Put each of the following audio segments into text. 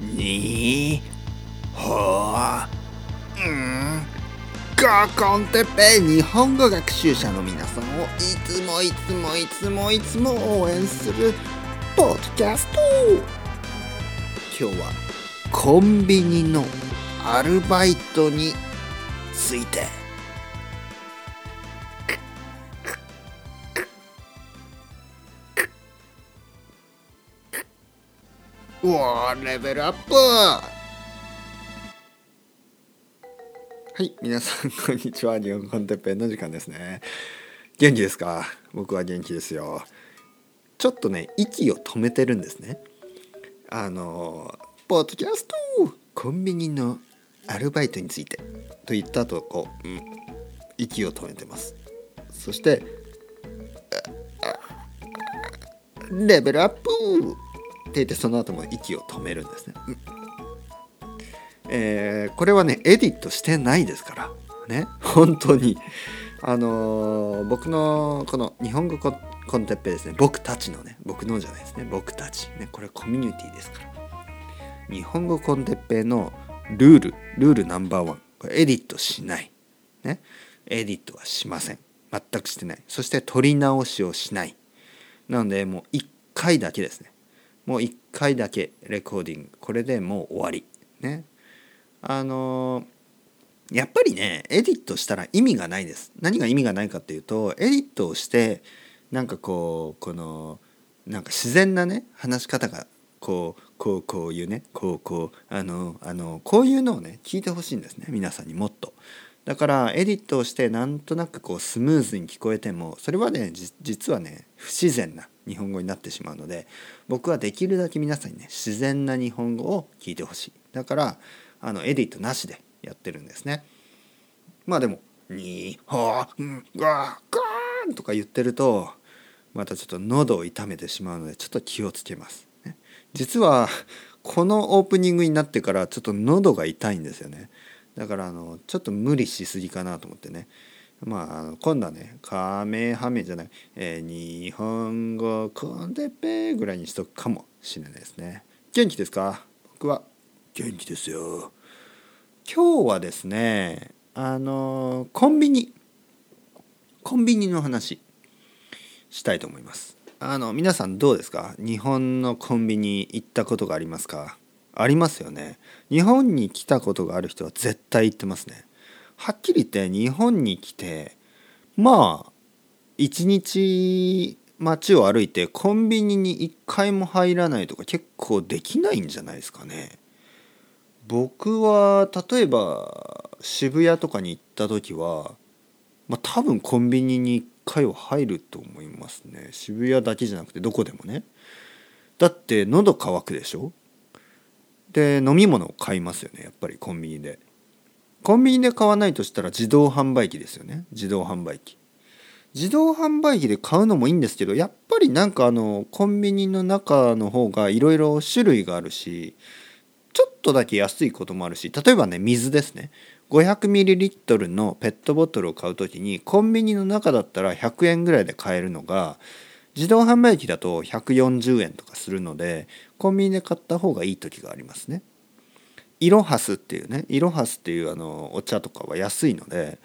にほうんガコンテペ日本語学習者の皆さんをいつもいつもいつもいつも応援するポッドキャスト。今日はコンビニのアルバイトについて。うわレベルアップはい皆さん こんにちは。日本コンテッペイの時間ですね。元気ですか？僕は元気ですよ。ちょっとね息を止めてるんですね。あのポッドキャストコンビニのアルバイトについてと言った後こう、うん、息を止めてます。そしてレベルアップ。って言ってその後も息を止めるんですね。うん、えー、これはねエディットしてないですから。ね。本当に。あのー、僕のこの日本語コンテッペですね。僕たちのね。僕のじゃないですね。僕たち。ねこれコミュニティですから。日本語コンテッペのルール。ルールナンバーワン。これエディットしない。ね。エディットはしません。全くしてない。そして取り直しをしない。なのでもう1回だけですね。もう1回だけレコーディング。これでもう終わり。ね。あのー、やっぱりねエディットしたら意味がないです。何が意味がないかっていうとエディットをしてなんかこうこのなんか自然なね話し方がこうこうこういうねこうこうあのあのこういうのをね聞いてほしいんですね。皆さんにもっと。だからエディットをしてなんとなくこうスムーズに聞こえてもそれはね実はね不自然な日本語になってしまうので僕はできるだけ皆さんにね自然な日本語を聞いてほしい。だからあのエディットなしでやってるんですね。まあでも「にはんがガーン」とか言ってるとまたちょっと喉を痛めてしまうのでちょっと気をつけます、ね、実はこのオープニングになってからちょっと喉が痛いんですよね。だからあのちょっと無理しすぎかなと思ってね。まあ今度はねカメハメじゃない、えー、日本語コンテペぐらいにしとくかもしれないですね。元気ですか？僕は。元気ですよ。今日はですねあのコンビニ。コンビニの話。したいと思います。あの皆さんどうですか？日本のコンビニ行ったことがありますか？ありますよね。日本に来たことがある人は絶対行ってますね。はっきり言って日本に来てまあ一日街を歩いてコンビニに一回も入らないとか結構できないんじゃないですかね。僕は例えば渋谷とかに行った時は、まあ、多分コンビニに1回は入ると思いますね。渋谷だけじゃなくてどこでもね。だって喉乾くでしょ。で飲み物を買いますよねやっぱりコンビニで。コンビニで買わないとしたら自動販売機ですよね。自動販売機。自動販売機で買うのもいいんですけどやっぱりなんかあのコンビニの中の方がいろいろ種類があるしちょっとだけ安いこともあるし例えばね水ですね。500ml のペットボトルを買う時にコンビニの中だったら100円ぐらいで買えるのが自動販売機だと140円とかするのでコンビニで買った方がいい時がありますね。イロハスっていうねイロハスっていうあのお茶とかは安いので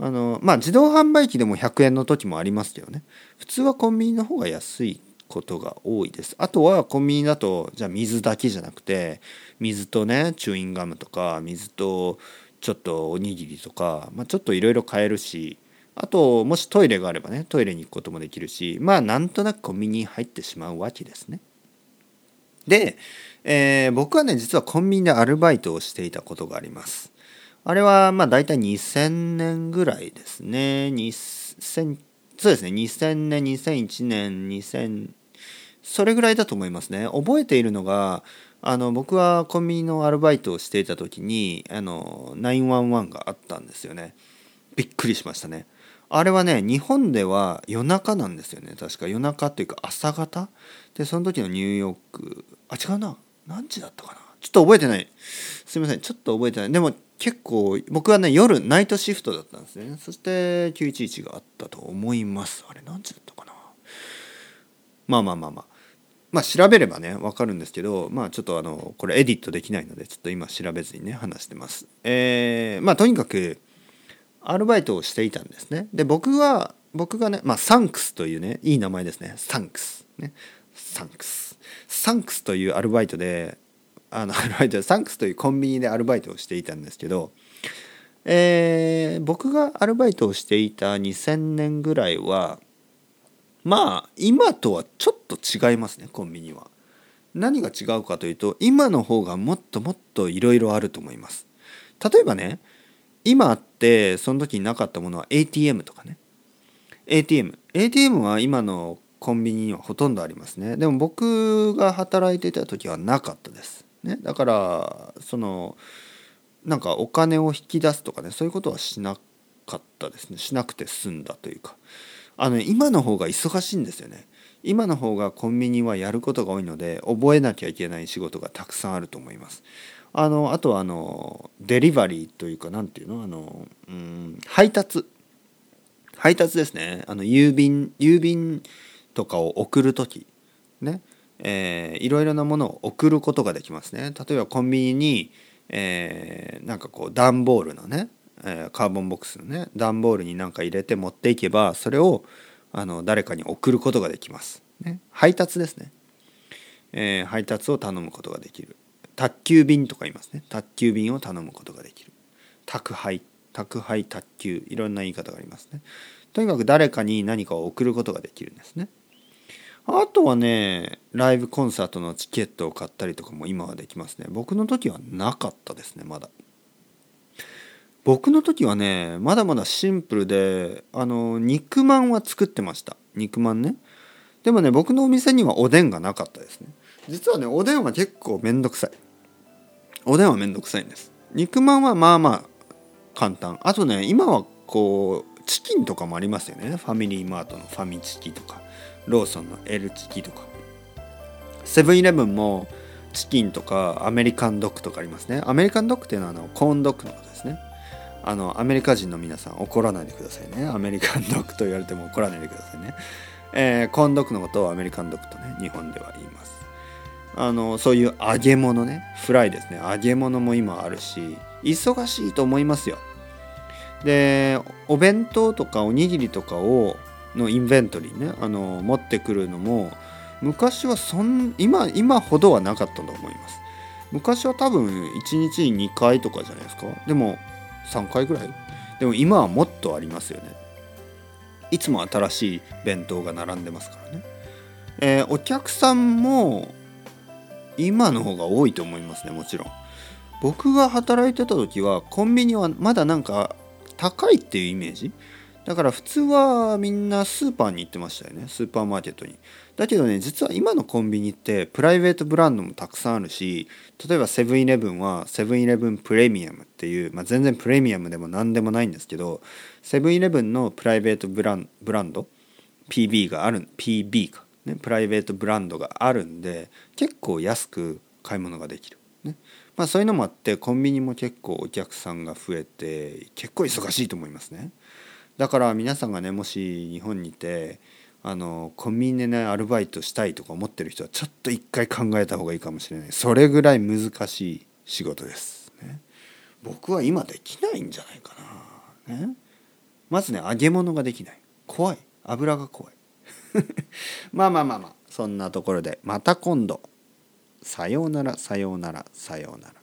あのまあ自動販売機でも100円の時もありますけどね普通はコンビニの方が安いことが多いですあとはコンビニだとじゃあ水だけじゃなくて水とねチューインガムとか水とちょっとおにぎりとか、まあ、ちょっといろいろ買えるしあともしトイレがあればねトイレに行くこともできるしまあなんとなくコンビニに入ってしまうわけですね。で、えー、僕はね実はコンビニでアルバイトをしていたことがあります。あれはまあ大体2000年ぐらいですね。2000そうですね。2000年2001年2000それぐらいだと思いますね。覚えているのがあの僕はコンビニのアルバイトをしていた時にあの911があったんですよね。びっくりしましたね。あれはね日本では夜中なんですよね。確か。夜中っていうか朝方？でその時のニューヨーク。あ違うな。何時だったかな？ちょっと覚えてない。すいません。ちょっと覚えてない。でも結構僕はね夜ナイトシフトだったんですね。そして911があったと思います。あれ何時だったかな？まあまあまあまあ。まあ調べればね分かるんですけどまあちょっとあのこれエディットできないのでちょっと今調べずにね話してます。えー、まあとにかくアルバイトをしていたんですね。で僕は僕がねまあサンクスというねいい名前ですね。サンクス。ね。サンクス。サンクスというアルバイトであの アルバイトサンクスというコンビニでアルバイトをしていたんですけどえー、僕がアルバイトをしていた2000年ぐらいはまあ今とはちょっと違いますねコンビニは。何が違うかというと今の方がもっともっといろいろあると思います。例えばね今あってその時になかったものは ATM とかね。ATM ATM は今のコンビニにはほとんどありますね。でも僕が働いてた時はなかったです、ね、だからそのなんかお金を引き出すとかねそういうことはしなかったですね。しなくて済んだというか。あの、今の方が忙しいんですよね。今の方がコンビニはやることが多いので覚えなきゃいけない仕事がたくさんあると思います。あのあとはあのデリバリーというか何ていうの？あのうん配達。配達ですね。あの郵便郵便とかを送る時。ね。えー、いろいろなものを送ることができますね。例えばコンビニに、えー、なんかこう段ボールのねえー、カーボンボックスのね段ボールに何か入れて持っていけばそれをあの誰かに送ることができます、ね、配達ですね、えー、配達を頼むことができる。宅急便とか言いますね。宅急便を頼むことができる。宅配宅配宅急いろんな言い方がありますね。とにかく誰かに何かを送ることができるんですね。あとはねライブコンサートのチケットを買ったりとかも今はできますね。僕の時はなかったですねまだ。僕の時はねまだまだシンプルであの肉まんは作ってました。肉まんね。でもね僕のお店にはおでんがなかったですね。実はねおでんは結構めんどくさい。おでんはめんどくさいんです。肉まんはまあまあ簡単。あとね今はこうチキンとかもありますよね。ファミリーマートのファミチキとか。ローソンの L チキとか。セブンイレブンもチキンとかアメリカンドッグとかありますね。アメリカンドッグっていうのはあのコーンドッグのことですね。あのアメリカ人の皆さん怒らないでくださいね。アメリカンドッグと言われても怒らないでくださいね、えー、コーンドッグのことをアメリカンドッグとね日本では言います。あのそういう揚げ物ね。フライですね。揚げ物も今あるし忙しいと思いますよ。でお弁当とかおにぎりとかをのインベントリーねあの持ってくるのも昔はそん今今ほどはなかったと思います。昔は多分1日に2回とかじゃないですか。でも3回ぐらい？でも今はもっとありますよね。いつも新しい弁当が並んでますからね、えー、お客さんも今の方が多いと思いますねもちろん。僕が働いてた時はコンビニはまだなんか高いっていうイメージ？だから普通はみんなスーパーに行ってましたよね。スーパーマーケットに。だけどね実は今のコンビニってプライベートブランドもたくさんあるし例えばセブンイレブンはセブンイレブンプレミアムっていう、まあ、全然プレミアムでも何でもないんですけどセブンイレブンのプライベートブランブランド PB がある PB か、ね、プライベートブランドがあるんで結構安く買い物ができる、ねまあ、そういうのもあってコンビニも結構お客さんが増えて結構忙しいと思いますね。だから皆さんがねもし日本にいてあのコンビニでねアルバイトしたいとか思ってる人はちょっと一回考えた方がいいかもしれない。それぐらい難しい仕事です、ね、僕は今できないんじゃないかな、ね、まずね揚げ物ができない。怖い。油が怖い。まあまあまあまあ。そんなところでまた今度。さようならさようならさようなら。